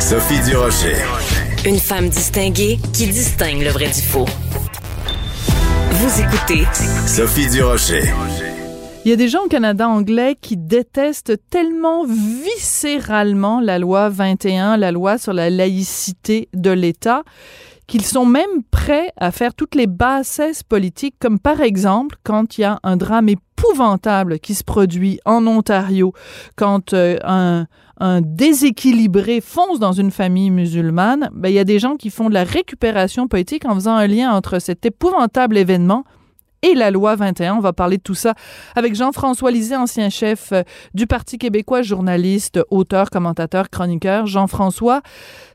Sophie Durocher. Une femme distinguée qui distingue le vrai du faux. Vous écoutez Sophie Durocher. Il y a des gens au Canada anglais qui détestent tellement viscéralement la loi 21, la loi sur la laïcité de l'État, qu'ils sont même prêts à faire toutes les bassesses politiques, comme par exemple quand il y a un drame épouvantable qui se produit en Ontario, quand euh, un, un déséquilibré fonce dans une famille musulmane, ben, il y a des gens qui font de la récupération politique en faisant un lien entre cet épouvantable événement et la loi 21. On va parler de tout ça avec Jean-François Lisée, ancien chef euh, du Parti québécois, journaliste, auteur, commentateur, chroniqueur. Jean-François,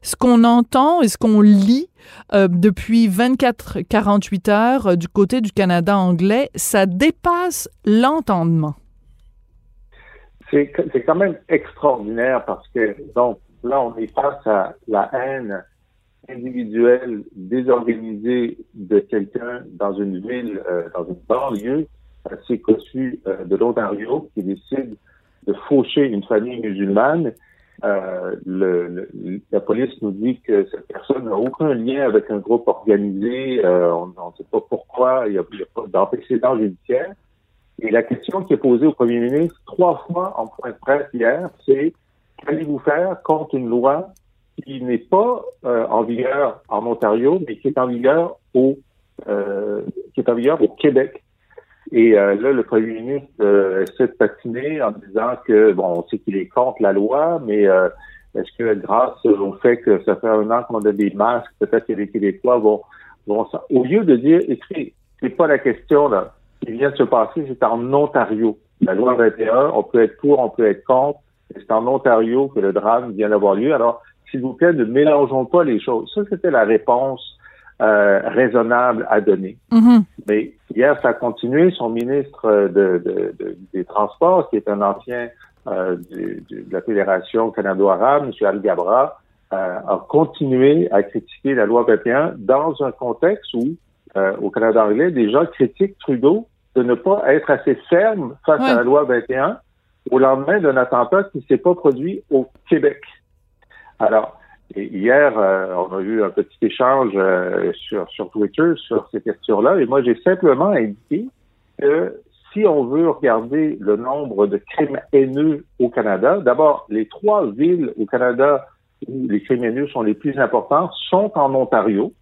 ce qu'on entend et ce qu'on lit euh, depuis 24-48 heures euh, du côté du Canada anglais, ça dépasse l'entendement. C'est quand même extraordinaire parce que, donc, là, on est face à la haine individuelle désorganisée de quelqu'un dans une ville, euh, dans une banlieue assez connue euh, de l'Ontario qui décide de faucher une famille musulmane. Euh, le, la police nous dit que cette personne n'a aucun lien avec un groupe organisé. on ne sait pas pourquoi. Il n'y a, a, pas d'antécédent judiciaire. Et la question qui est posée au premier ministre trois fois en point de presse hier, c'est qu'allez-vous faire contre une loi qui n'est pas euh, en vigueur en Ontario, mais qui est en vigueur au euh, qui est en vigueur au Québec? Et euh, là, le premier ministre essaie de patiner en disant que bon, on sait qu'il est contre la loi, mais est-ce que grâce au fait que ça fait un an qu'on a des masques, peut-être que les Québécois vont, vont au lieu de dire, écoutez, c'est pas la question là qui vient de se passer, c'est en Ontario. La loi 21, on peut être pour, on peut être contre. C'est en Ontario que le drame vient d'avoir lieu. Alors, s'il vous plaît, ne mélangeons pas les choses. Ça, c'était la réponse euh, raisonnable à donner. Mm-hmm. Mais hier, ça a continué. Son ministre de, des Transports, qui est un ancien euh, de, la Fédération canado-arabe, M. Al Gabra, euh, a continué à critiquer la loi 21 dans un contexte où, au Canada anglais, des gens critiquent Trudeau de ne pas être assez ferme face à la loi 21 au lendemain d'un attentat qui ne s'est pas produit au Québec. Alors, hier, euh, on a eu un petit échange euh, sur, sur Twitter sur ces questions-là, et moi, j'ai simplement indiqué que si on veut regarder le nombre de crimes haineux au Canada, d'abord, les trois villes au Canada les crimes haineux sont les plus importants sont en Ontario,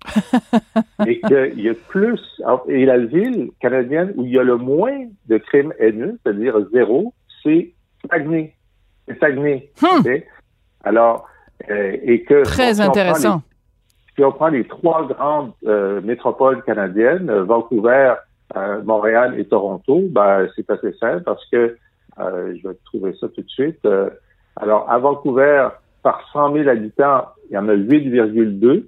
et qu'il y a plus, et la ville canadienne où il y a le moins de crimes haineux, c'est-à-dire zéro, c'est Saguenay. C'est Saguenay. Hmm. Alors, euh, et que très intéressant. si on prend les trois grandes euh, métropoles canadiennes, euh, Vancouver, Montréal et Toronto, ben, c'est assez simple parce que je vais trouver ça tout de suite. alors, à Vancouver, par 100 000 habitants, il y en a 8,2.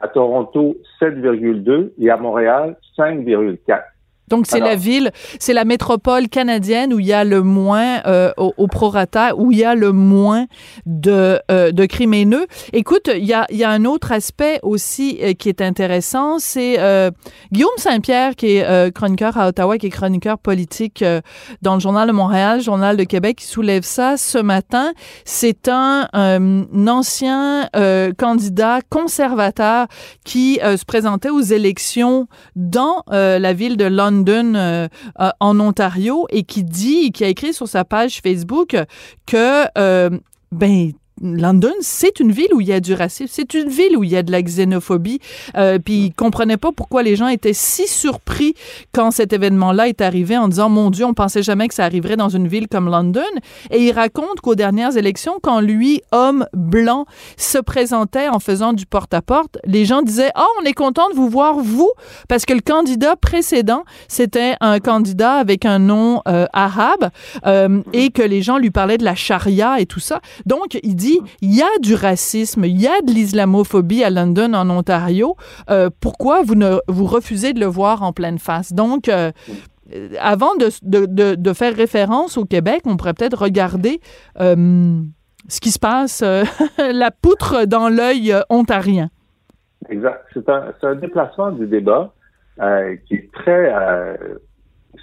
À Toronto, 7,2 et à Montréal, 5,4. Donc, c'est la ville, c'est la métropole canadienne où il y a le moins, euh, au, prorata, où il y a le moins de, euh, de crimes haineux. Écoute, il y a, il y a un autre aspect aussi euh, qui est intéressant, c'est euh, Guillaume Saint-Pierre, qui est chroniqueur à Ottawa, qui est chroniqueur politique dans le Journal de Montréal, Journal de Québec, qui soulève ça ce matin. C'est un, un, ancien candidat conservateur qui se présentait aux élections dans la ville de Euh, euh, en Ontario et qui dit, qui a écrit sur sa page Facebook que euh, ben London, c'est une ville où il y a du racisme, c'est une ville où il y a de la xénophobie. Euh, puis il comprenait pas pourquoi les gens étaient si surpris quand cet événement-là est arrivé en disant mon Dieu, on pensait jamais que ça arriverait dans une ville comme London. Et il raconte qu'aux dernières élections, quand lui, homme blanc, se présentait en faisant du porte-à-porte, les gens disaient oh on est content de vous voir vous parce que le candidat précédent c'était un candidat avec un nom euh, arabe euh, et que les gens lui parlaient de la charia et tout ça. Donc il dit il y a du racisme, il y a de l'islamophobie à London, en Ontario. Euh, pourquoi vous, ne, vous refusez de le voir en pleine face? Donc, euh, avant de, faire référence au Québec, on pourrait peut-être regarder euh, ce qui se passe, la poutre dans l'œil ontarien. Exact. C'est un, déplacement du débat qui est très...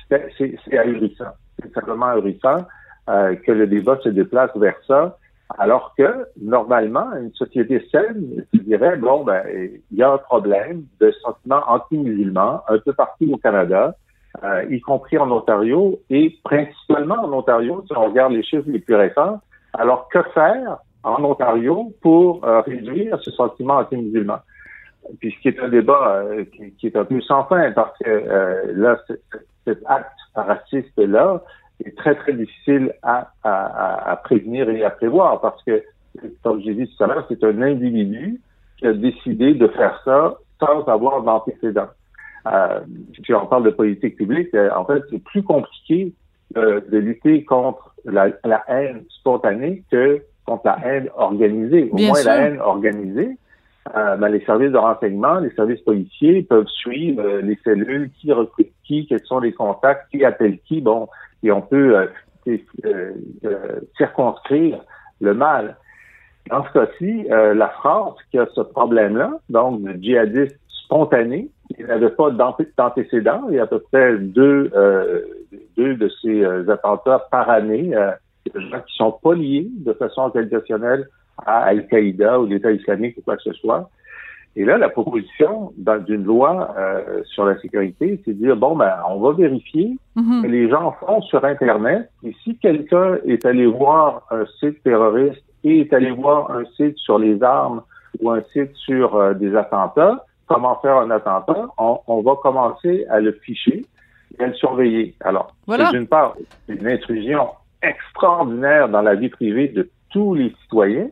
c'est ahurissant. C'est simplement ahurissant que le débat se déplace vers ça Alors que, normalement, une société saine dirait, bon, ben, il y a un problème de sentiment anti-musulman un peu partout au Canada, euh, y compris en Ontario, et principalement en Ontario, si on regarde les chiffres les plus récents. Alors, que faire en Ontario pour euh, réduire ce sentiment anti-musulman? Puis ce qui est un débat euh, qui, est un peu sans fin, parce que là, cet acte raciste-là est très, très difficile à, à, à, prévenir et à prévoir, parce que, comme j'ai dit tout à l'heure, c'est un individu qui a décidé de faire ça sans avoir d'antécédent. Euh, puis on parle de politique publique, euh, en fait, c'est plus compliqué euh, de lutter contre la, la, haine spontanée que contre la haine organisée. Au moins, la haine organisée, euh, ben, les services de renseignement, les services policiers peuvent suivre euh, les cellules, qui recrute qui, quels sont les contacts, qui appelle qui, bon, et on peut circonscrire le mal. Dans ce cas-ci, la France qui a ce problème-là, donc de djihadistes spontanés, il n'avait pas d'antécédents. Il y a à peu près deux, euh, deux de ces euh, attentats par année, euh, qui sont pas liés de façon organisationnelle à Al-Qaïda ou l'État islamique ou quoi que ce soit. Et là, la proposition d'une loi euh, sur la sécurité, c'est de dire, bon, ben, on va vérifier mm-hmm. que les gens font sur Internet. Et si quelqu'un est allé voir un site terroriste et est allé voir un site sur les armes ou un site sur des attentats, comment faire un attentat, on, va commencer à le ficher et à le surveiller. Alors, d'une part, une intrusion extraordinaire dans la vie privée de tous les citoyens,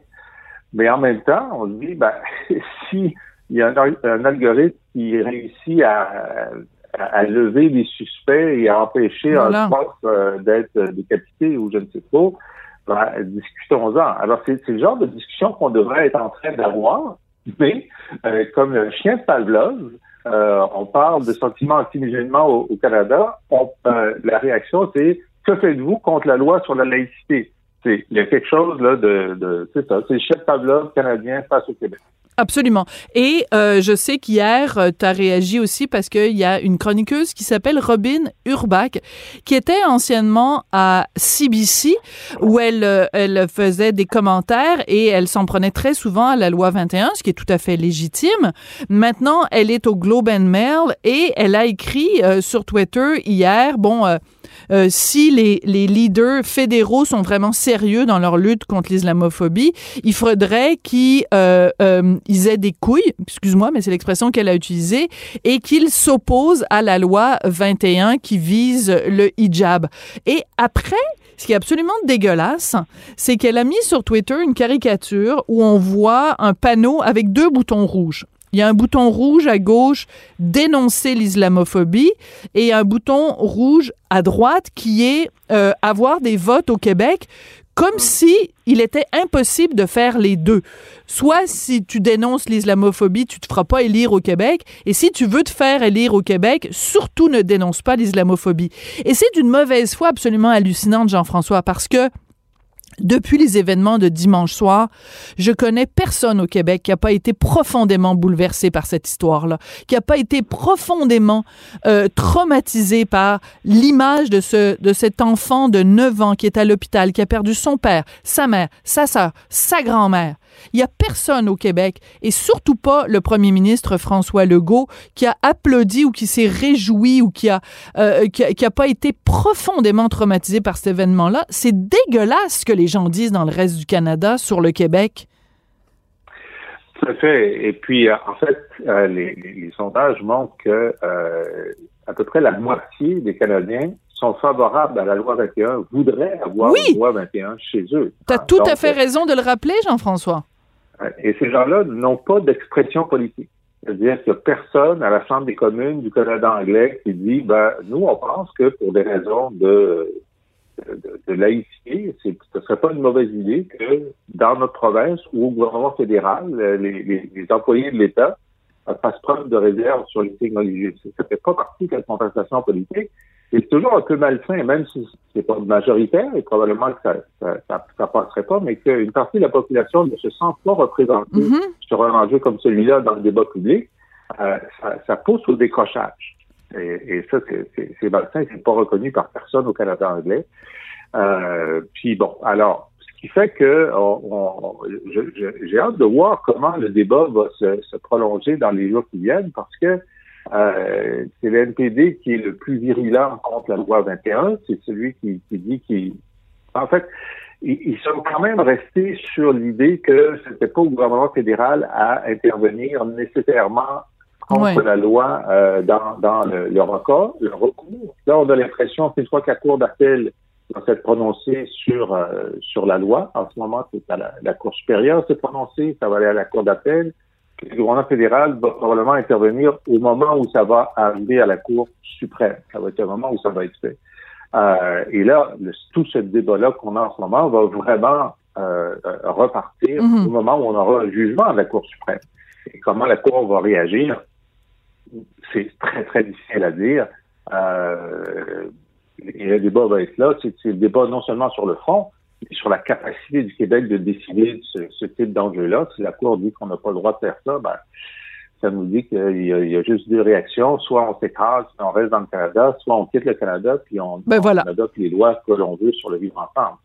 mais en même temps, on se dit, ben, si il y a un, algorithme qui réussit à, à, lever les suspects et à empêcher un prof euh, d'être décapité ou je ne sais pas, ben, discutons-en. Alors, c'est le genre de discussion qu'on devrait être en train d'avoir mais euh, comme le chien de Pavlov, euh, on parle de sentiments anti-musulmans au, Canada. La réaction, c'est que faites-vous contre la loi sur la laïcité? Il y a quelque chose là de, de c'est ça, c'est le chef Pavlov canadien face au Québec. Absolument. Et euh, je sais qu'hier, euh, tu as réagi aussi parce qu'il y a une chroniqueuse qui s'appelle Robin Urbach, qui était anciennement à CBC, où elle, euh, elle faisait des commentaires et elle s'en prenait très souvent à la loi 21, ce qui est tout à fait légitime. Maintenant, elle est au Globe and Mail et elle a écrit sur Twitter hier, bon si les, les leaders fédéraux sont vraiment sérieux dans leur lutte contre l'islamophobie, il faudrait qu'ils aient des couilles, excuse-moi, mais c'est l'expression qu'elle a utilisée, et qu'ils s'opposent à la loi 21 qui vise le hijab. Et après, ce qui est absolument dégueulasse, c'est qu'elle a mis sur Twitter une caricature où on voit un panneau avec deux boutons rouges. Il y a un bouton rouge à gauche, dénoncer l'islamophobie, et un bouton rouge à droite qui est euh, avoir des votes au Québec, comme si il était impossible de faire les deux. Soit si tu dénonces l'islamophobie, tu te feras pas élire au Québec, et si tu veux te faire élire au Québec, surtout ne dénonce pas l'islamophobie. Et c'est d'une mauvaise foi absolument hallucinante, Jean-François, parce que depuis les événements de dimanche soir, je connais personne au Québec qui n'a pas été profondément bouleversé par cette histoire-là, qui n'a pas été profondément euh, traumatisé par l'image de ce de cet enfant de 9 ans qui est à l'hôpital, qui a perdu son père, sa mère, sa sœur, sa grand-mère. Il n'y a personne au Québec, et surtout pas le premier ministre François Legault, qui a applaudi ou qui s'est réjoui ou qui a, euh, qui a, pas été profondément traumatisé par cet événement-là. C'est dégueulasse ce que les gens disent dans le reste du Canada sur le Québec. Tout à fait. Et puis, euh, en fait, euh, les, sondages montrent que à peu près la moitié des Canadiens sont favorables à la loi 21 voudraient avoir une loi 21 chez eux. Tu as tout à fait raison de le rappeler, Jean-François. Et ces gens-là n'ont pas d'expression politique. C'est-à-dire qu'il n'y a personne à la Chambre des communes du Canada anglais qui dit, ben, nous, on pense que pour des raisons de, de, laïcité, ce ne serait pas une mauvaise idée que dans notre province ou au gouvernement fédéral, les, les, employés de l'État fassent preuve de réserve sur les signes religieux. Ça ne fait pas partie de la contestation politique. C'est toujours un peu malsain, même si c'est pas majoritaire, et probablement que ça, ça, ça, passerait pas, mais qu'une partie de la population ne se sent pas représentée mm-hmm. sur un enjeu comme celui-là dans le débat public, euh, ça, ça, pousse au décrochage. Et, et ça, c'est malsain, c'est pas reconnu par personne au Canada anglais. Euh, puis bon, alors, ce qui fait que j'ai hâte de voir comment le débat va se, prolonger dans les jours qui viennent parce que euh, c'est le NPD qui est le plus virulent contre la loi 21. C'est celui qui, dit qu'il... En fait, ils, sont quand même restés sur l'idée que c'était pas au gouvernement fédéral à intervenir nécessairement contre la loi euh, dans, dans le, le, recours, le recours. Là, on a l'impression qu'une fois que la Cour d'appel va s'être prononcée sur, euh, sur la loi, en ce moment, c'est à la, Cour supérieure s'est prononcée, ça va aller à la Cour d'appel. Le gouvernement fédéral va probablement intervenir au moment où ça va arriver à la Cour suprême. Ça va être le moment où ça va être fait. Euh, et là, tout ce débat-là qu'on a en ce moment va vraiment euh, repartir mm-hmm. au moment où on aura un jugement de la Cour suprême. Et comment la Cour va réagir, c'est très, très difficile à dire. Euh, et le débat va être là. C'est le débat non seulement sur le fond, sur la capacité du Québec de décider de ce, type d'enjeu-là. Si la Cour dit qu'on n'a pas le droit de faire ça, ben, ça nous dit qu'il y, a juste deux réactions. Soit on s'écrase, on reste dans le Canada, soit on quitte le Canada, puis on, ben adopte les lois que l'on veut sur le vivre ensemble.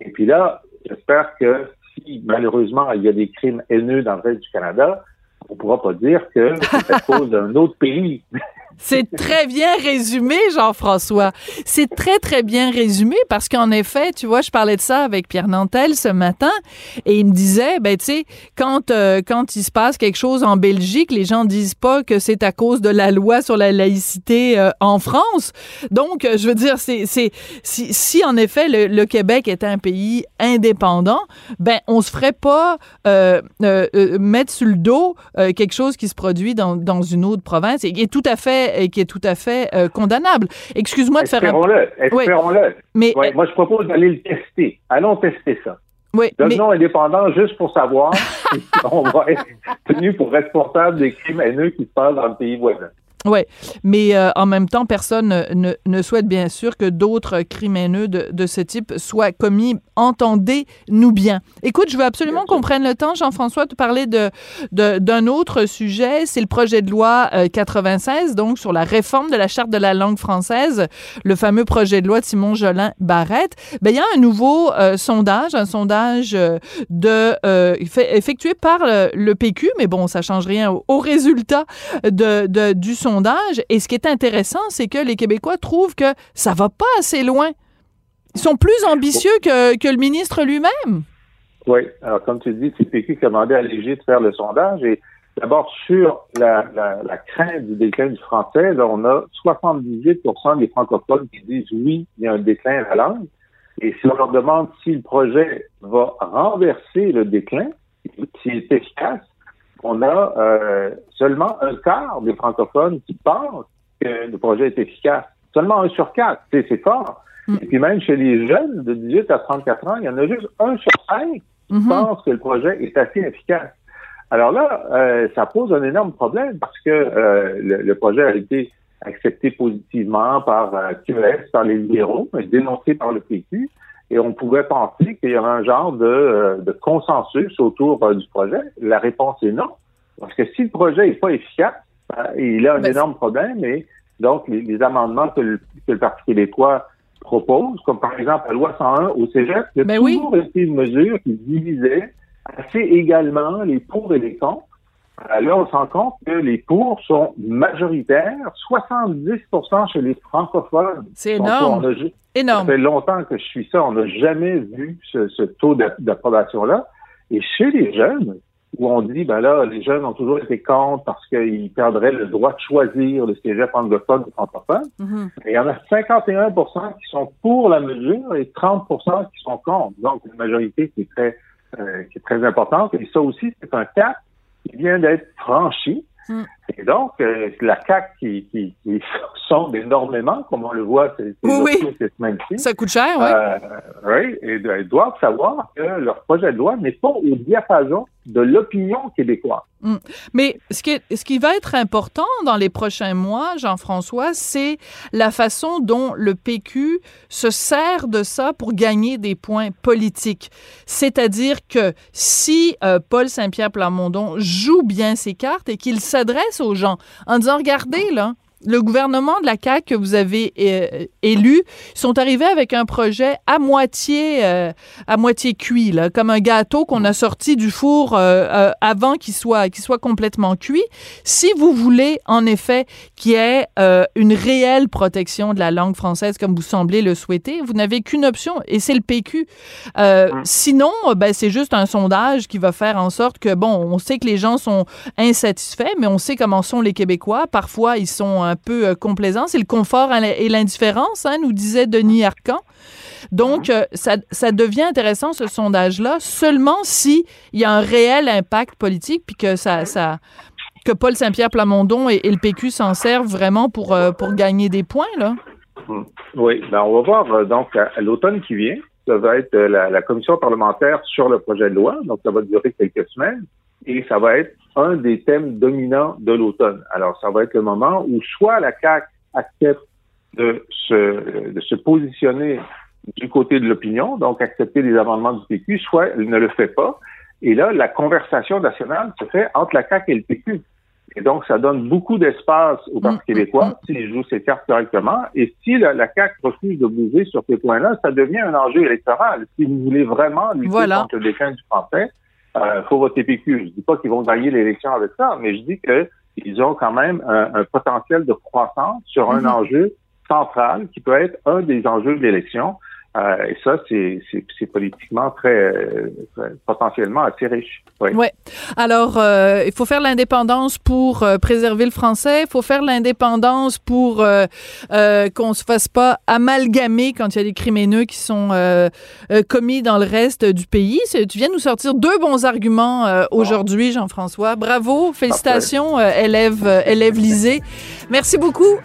Et puis là, j'espère que si malheureusement il y a des crimes haineux dans le reste du Canada, on ne pourra pas dire que c'est à cause d'un autre pays. C'est très bien résumé, Jean-François. C'est très, très bien résumé parce qu'en effet, tu vois, je parlais de ça avec Pierre Nantel ce matin et il me disait, ben, tu sais, quand, euh, quand il se passe quelque chose en Belgique, les gens disent pas que c'est à cause de la loi sur la laïcité euh, en France. Donc, je veux dire, c'est, c'est, si, en effet le, Québec était un pays indépendant, ben, on se ferait pas euh, mettre sur le dos quelque chose qui se produit dans, dans une autre province et, et tout à fait et qui est tout à fait euh, condamnable. Excuse-moi de faire un... Espérons-le, espérons-le. Mais, moi, je propose d'aller le tester. Allons tester ça. Oui, Devenons mais... indépendants juste pour savoir si on va être tenu pour responsable des crimes haineux qui se passent dans le pays voisin. Oui, mais euh, en même temps, personne ne, ne, souhaite bien sûr que d'autres crimes haineux de, de, ce type soient commis. Entendez-nous bien. Écoute, je veux absolument qu'on prenne le temps, Jean-François, de parler de, d'un autre sujet. C'est le projet de loi 96, euh, donc sur la réforme de la charte de la langue française, le fameux projet de loi de Simon Jolin Barrette. Ben, il y a un nouveau euh, sondage, un sondage de effectué par le, PQ, mais bon, ça change rien au, au résultat de, de, du sondage et ce qui est intéressant, c'est que les Québécois trouvent que ça va pas assez loin. Ils sont plus ambitieux que, le ministre lui-même. Oui. Alors, comme tu dis, c'est PQ qui a demandé à Léger de faire le sondage. Et d'abord, sur la, crainte du déclin du français, on a 78% des francophones qui disent oui, il y a un déclin de la langue. Et si on leur demande si le projet va renverser le déclin, s'il est efficace, on a euh, seulement un quart des francophones qui pensent que le projet est efficace. Seulement un sur quatre, c'est fort. Mm. Et puis même chez les jeunes de 18 à 34 ans, il y en a juste un sur cinq qui mm-hmm. pensent que le projet est assez efficace. Alors là, euh, ça pose un énorme problème parce que euh, le, projet a été accepté positivement par QS, par les libéraux, mais dénoncé par le PQ et on pouvait penser qu'il y avait un genre de, euh, de consensus autour euh, du projet. La réponse est non. Parce que si le projet n'est pas efficace, ben, il a un ben, énorme problème et donc les, amendements que le, que le, Parti québécois propose, comme par exemple la loi 101 au Cégep, il a ben toujours été une mesure qui divisait assez également les pour et les contre. Euh, là, on se rend compte que les pour sont majoritaires, 70% chez les francophones. C'est énorme. énorme. Ça fait longtemps que je suis ça. On n'a jamais vu ce, taux d'approbation-là. Et chez les jeunes, où on dit, ben là, les jeunes ont toujours été contre parce qu'ils perdraient le droit de choisir le cégep anglophone ou francophone. Mm-hmm. il y en a 51 qui sont pour la mesure et 30% qui sont contre. Donc, une majorité qui est très, euh, qui est très importante. Et ça aussi, c'est un cap qui vient d'être franchi. Hmm. Et donc, euh, la CAQ qui, qui, qui sonde énormément, comme on le voit ces, oui, cette semaine-ci. Ça coûte cher, oui. Euh, oui, et ils doivent savoir que leur projet de loi n'est pas au diapason de l'opinion québécoise. Hmm. Mais ce qui, ce qui va être important dans les prochains mois, Jean-François, c'est la façon dont le PQ se sert de ça pour gagner des points politiques. C'est-à-dire que si euh, Paul Saint-Pierre Plamondon joue bien ses cartes et qu'il s'adresse aux gens en disant, regardez, là, le gouvernement de la CAQ que vous avez euh, élu sont arrivés avec un projet à moitié euh, à moitié cuit, là, comme un gâteau qu'on a sorti du four euh, avant qu'il soit qu'il soit complètement cuit. Si vous voulez en effet qu'il y ait une réelle protection de la langue française comme vous semblez le souhaiter, vous n'avez qu'une option et c'est le PQ. Hum. Sinon, ben c'est juste un sondage qui va faire en sorte que bon, on sait que les gens sont insatisfaits, mais on sait comment sont les Québécois. Parfois, ils sont un peu euh, complaisant. C'est le confort et l'indifférence, hein, nous disait Denis Arcan. Donc, mhm. euh, ça, ça, devient intéressant, ce sondage-là, seulement si il y a un réel impact politique, puis que ça, ça que Paul Saint-Pierre Plamondon et, le PQ s'en servent vraiment pour, euh, pour gagner des points, là. Hmm. Oui, ben on va voir donc à, l'automne qui vient. Ça va être la, la, commission parlementaire sur le projet de loi, donc ça va durer quelques semaines et ça va être un des thèmes dominants de l'automne. Alors, ça va être le moment où soit la CAQ accepte de se, de se positionner du côté de l'opinion, donc accepter les amendements du PQ, soit elle ne le fait pas. Et là, la conversation nationale se fait entre la CAQ et le PQ. Et donc, ça donne beaucoup d'espace au Parti mm, québécois mm, mm. s'il joue ses cartes correctement. Et si la, la CAQ refuse de bouger sur ces points-là, ça devient un enjeu électoral. Si vous voulez vraiment lutter contre le déclin du français, euh, faut voter PQ. Je dis pas qu'ils vont gagner l'élection avec ça, mais je dis qu'ils ont quand même un, potentiel de croissance sur un mhm. enjeu central qui peut être un des enjeux de l'élection. Euh, et ça, c'est politiquement très, potentiellement assez riche. Oui. Ouais. Alors, euh, il faut faire l'indépendance pour euh, préserver le français. Il faut faire l'indépendance pour euh, euh, qu'on se fasse pas amalgamer quand il y a des crimineux qui sont commis dans le reste du pays. Tu viens nous sortir deux bons arguments aujourd'hui, Jean-François. Bravo, félicitations, élève, élève Lisée. Merci beaucoup.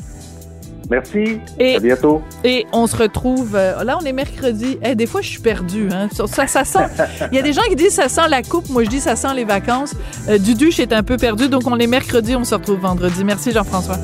Merci. Et, à bientôt. Et on se retrouve. Euh, là, on est mercredi. Eh, des fois, je suis perdue. Hein. Ça, ça sent. Il y a des gens qui disent ça sent la coupe. Moi, je dis ça sent les vacances. Euh, Duduche est un peu perdu. Donc, on est mercredi. On se retrouve vendredi. Merci, Jean-François.